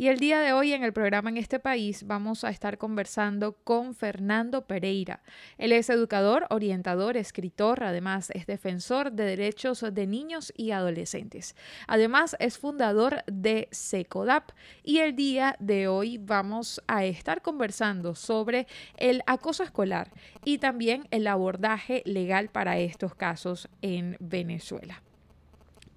Y el día de hoy en el programa en este país vamos a estar conversando con Fernando Pereira. Él es educador, orientador, escritor, además es defensor de derechos de niños y adolescentes. Además es fundador de SECODAP y el día de hoy vamos a estar conversando sobre el acoso escolar y también el abordaje legal para estos casos en Venezuela.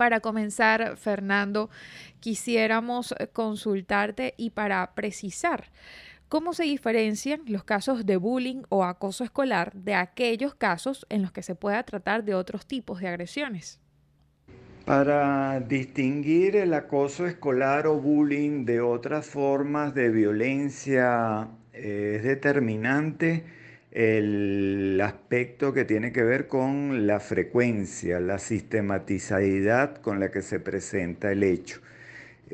Para comenzar, Fernando, quisiéramos eh, consultarte y para precisar, ¿cómo se diferencian los casos de bullying o acoso escolar de aquellos casos en los que se pueda tratar de otros tipos de agresiones? Para distinguir el acoso escolar o bullying de otras formas de violencia eh, es determinante el aspecto que tiene que ver con la frecuencia, la sistematizadad con la que se presenta el hecho.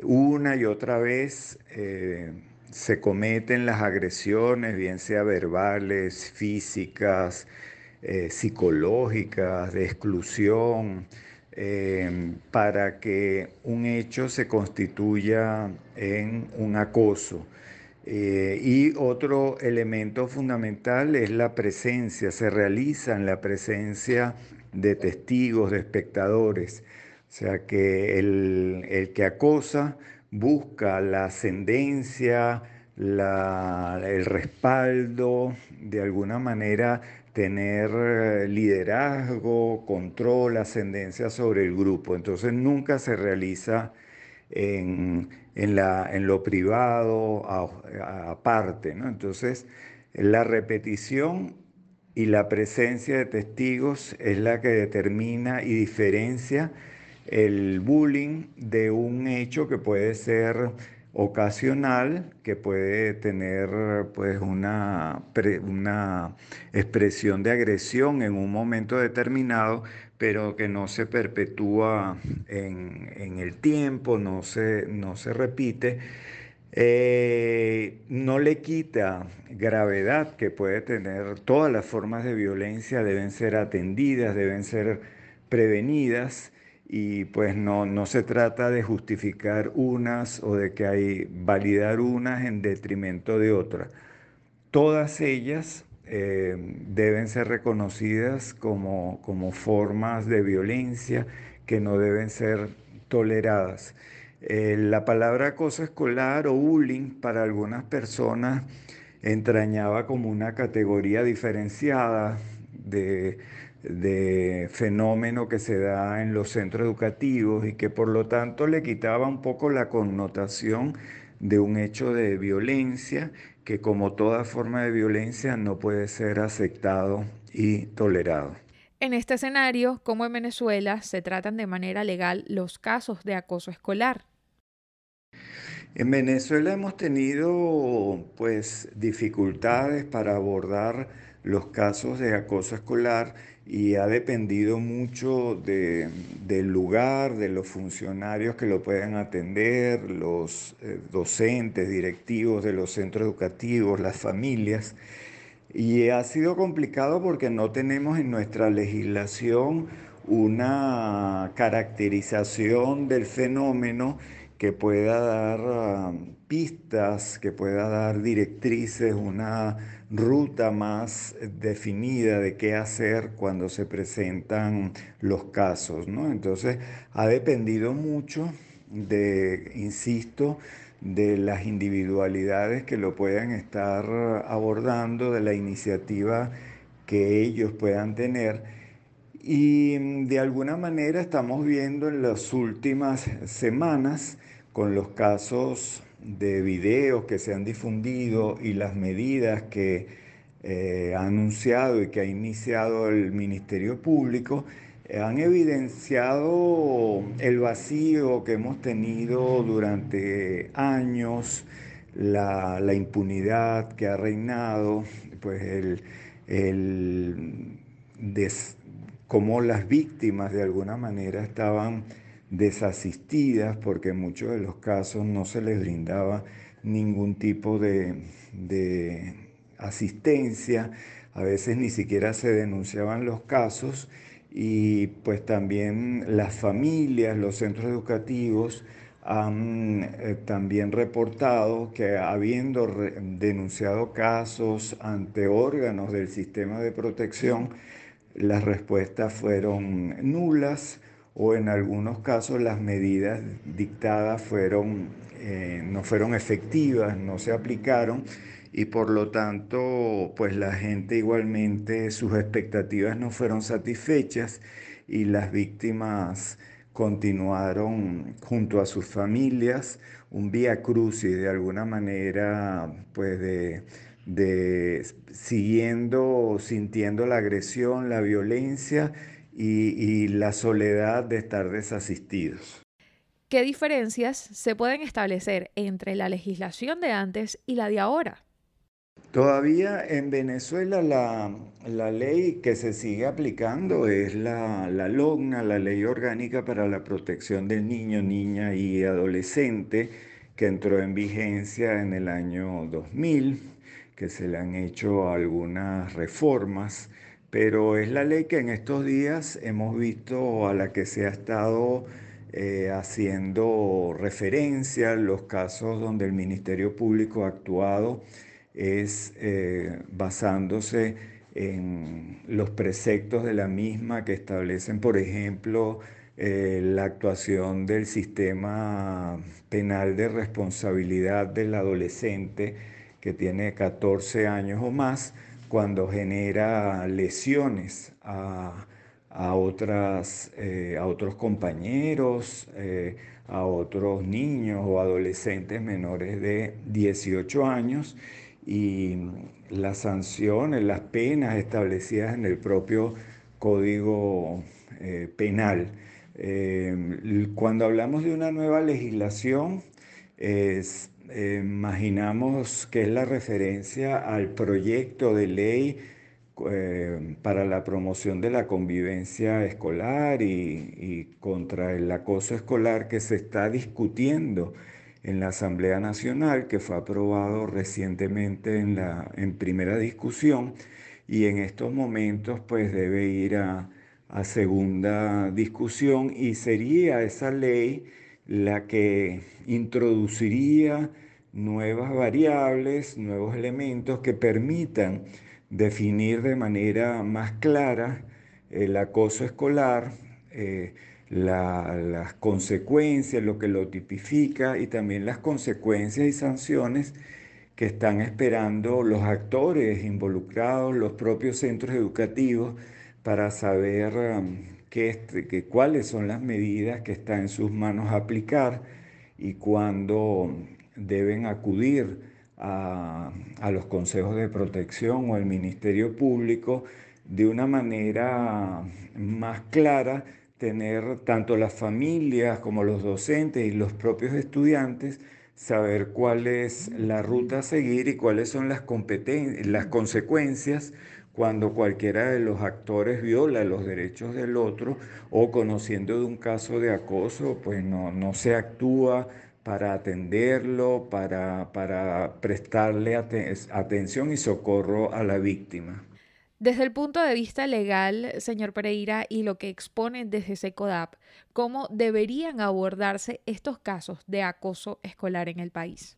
Una y otra vez eh, se cometen las agresiones, bien sea verbales, físicas, eh, psicológicas, de exclusión, eh, para que un hecho se constituya en un acoso. Eh, y otro elemento fundamental es la presencia, se realiza en la presencia de testigos, de espectadores. O sea que el, que acosa busca la ascendencia, el respaldo, de alguna manera tener eh, liderazgo, control, ascendencia sobre el grupo. Entonces nunca se realiza en, en lo privado, aparte. Entonces, la repetición y la presencia de testigos es la que determina y diferencia el bullying de un hecho que puede ser ocasional, que puede tener pues una, una expresión de agresión en un momento determinado, pero que no se perpetúa en, el tiempo, no se, no se repite, eh, no le quita gravedad que puede tener. Todas las formas de violencia deben ser atendidas, deben ser prevenidas y pues no, no se trata de justificar unas o de que hay validar unas en detrimento de otras. Todas ellas eh, deben ser reconocidas como, como, formas de violencia que no deben ser toleradas. Eh, la palabra acoso escolar o bullying para algunas personas entrañaba como una categoría diferenciada de, de fenómeno que se da en los centros educativos y que por lo tanto le quitaba un poco la connotación de un hecho de violencia que como toda forma de violencia no puede ser aceptado y tolerado. En este escenario, como en Venezuela, se tratan de manera legal los casos de acoso escolar. En Venezuela hemos tenido pues dificultades para abordar los casos de acoso escolar y ha dependido mucho del lugar, de los funcionarios que lo pueden atender, los eh, docentes, directivos de los centros educativos, las familias. Y ha sido complicado porque no tenemos en nuestra legislación una caracterización del fenómeno que pueda dar ah, pistas, que pueda dar directrices, una ruta más definida de qué hacer cuando se presentan los casos. ¿no? Entonces ha dependido mucho de, insisto, de las individualidades que lo puedan estar abordando, de la iniciativa que ellos puedan tener. Y de alguna manera estamos viendo en las últimas semanas con los casos de videos que se han difundido y las medidas que eh, ha anunciado y que ha iniciado el Ministerio Público, han evidenciado el vacío que hemos tenido durante años, la, impunidad que ha reinado, pues el, el cómo las víctimas de alguna manera estaban desasistidas porque en muchos de los casos no se les brindaba ningún tipo de, asistencia. a veces ni siquiera se denunciaban los casos y pues también las familias, los centros educativos han eh, también reportado que habiendo denunciado casos ante órganos del sistema de protección, las respuestas fueron nulas o en algunos casos las medidas dictadas fueron, eh, no fueron efectivas, no se aplicaron y por lo tanto pues la gente igualmente sus expectativas no fueron satisfechas y las víctimas continuaron junto a sus familias un vía crucis de alguna manera pues de de siguiendo, sintiendo la agresión, la violencia y, la soledad de estar desasistidos. ¿Qué diferencias se pueden establecer entre la legislación de antes y la de ahora? Todavía en Venezuela la, ley que se sigue aplicando es la, la LOGNA, la Ley Orgánica para la Protección del Niño, Niña y Adolescente, que entró en vigencia en el año 2000 que se le han hecho algunas reformas, pero es la ley que en estos días hemos visto a la que se ha estado eh, haciendo referencia, los casos donde el Ministerio Público ha actuado es eh, basándose en los preceptos de la misma que establecen, por ejemplo, eh, la actuación del sistema penal de responsabilidad del adolescente, que tiene 14 años o más, cuando genera lesiones a, otras, eh, a otros compañeros, eh, a otros niños o adolescentes menores de 18 años y las sanciones, las penas establecidas en el propio Código eh, Penal. cuando hablamos de una nueva legislación, es imaginamos que es la referencia al proyecto de ley eh, para la promoción de la convivencia escolar y, contra el acoso escolar que se está discutiendo en la Asamblea Nacional, que fue aprobado recientemente en, la, en primera discusión y en estos momentos pues debe ir a, a segunda discusión y sería esa ley la que introduciría nuevas variables, nuevos elementos que permitan definir de manera más clara el acoso escolar, eh, las consecuencias, lo que lo tipifica y también las consecuencias y sanciones que están esperando los actores involucrados, los propios centros educativos, para saber um, este, cuáles son las medidas que están en sus manos aplicar y cuándo deben acudir a, los consejos de protección o al Ministerio Público de una manera más clara, tener tanto las familias como los docentes y los propios estudiantes, saber cuál es la ruta a seguir y cuáles son las, las consecuencias cuando cualquiera de los actores viola los derechos del otro o conociendo de un caso de acoso, pues no, no se actúa para atenderlo, para, para prestarle atención y socorro a la víctima. Desde el punto de vista legal, señor Pereira, y lo que expone desde SECODAP, ¿cómo deberían abordarse estos casos de acoso escolar en el país?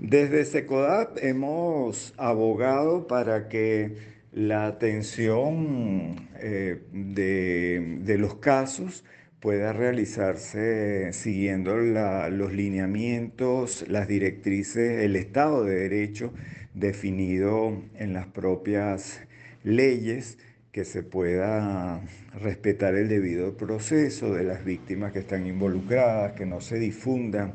Desde SECODAP hemos abogado para que la atención eh, de, los casos pueda realizarse siguiendo los lineamientos, las directrices, el Estado de Derecho definido en las propias leyes, que se pueda respetar el debido proceso de las víctimas que están involucradas, que no se difundan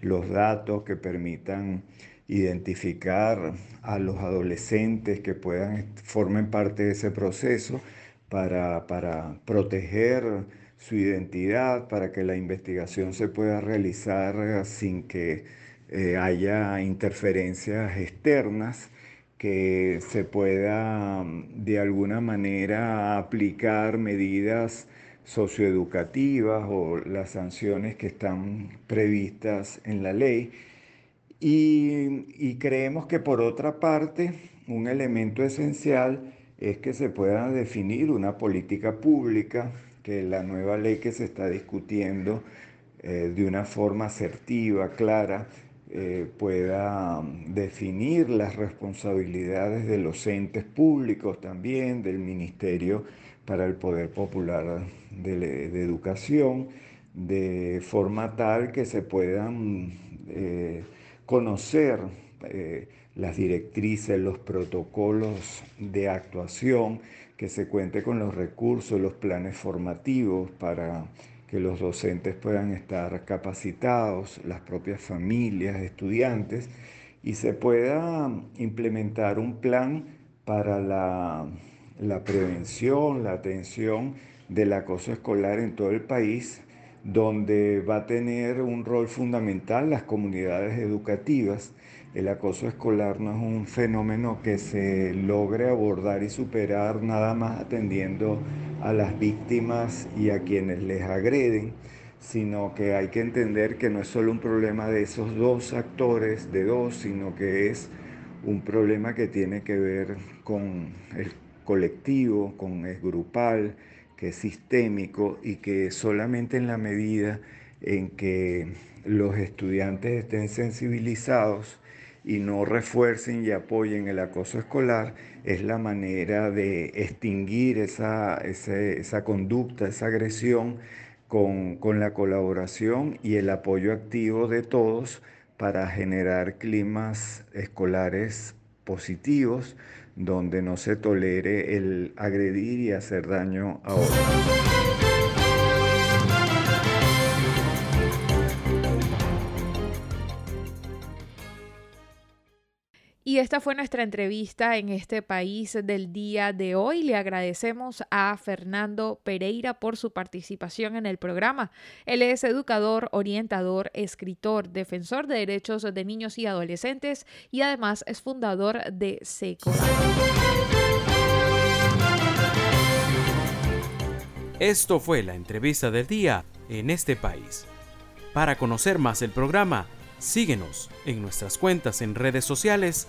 los datos que permitan identificar a los adolescentes que puedan, formen parte de ese proceso para, proteger su identidad, para que la investigación se pueda realizar sin que eh, haya interferencias externas, que se pueda de alguna manera aplicar medidas socioeducativas o las sanciones que están previstas en la ley Y, creemos que por otra parte, un elemento esencial es que se pueda definir una política pública, que la nueva ley que se está discutiendo eh, de una forma asertiva, clara, eh, pueda definir las responsabilidades de los entes públicos también, del Ministerio para el Poder Popular de, Educación, de forma tal que se puedan eh, conocer eh, las directrices, los protocolos de actuación, que se cuente con los recursos, los planes formativos para que los docentes puedan estar capacitados, las propias familias, estudiantes, y se pueda implementar un plan para la, la prevención, la atención del acoso escolar en todo el país, donde va a tener un rol fundamental las comunidades educativas. El acoso escolar no es un fenómeno que se logre abordar y superar nada más atendiendo a las víctimas y a quienes les agreden, sino que hay que entender que no es solo un problema de esos dos actores, de dos, sino que es un problema que tiene que ver con el colectivo, con el grupal, sistémico y que solamente en la medida en que los estudiantes estén sensibilizados y no refuercen y apoyen el acoso escolar, es la manera de extinguir esa, esa, conducta, esa agresión con, con la colaboración y el apoyo activo de todos para generar climas escolares positivos donde no se tolere el agredir y hacer daño a otros. Y esta fue nuestra entrevista en este país del día de hoy. Le agradecemos a Fernando Pereira por su participación en el programa. Él es educador, orientador, escritor, defensor de derechos de niños y adolescentes y además es fundador de SECO. Esto fue la entrevista del día en este país. Para conocer más el programa, Síguenos en nuestras cuentas en redes sociales.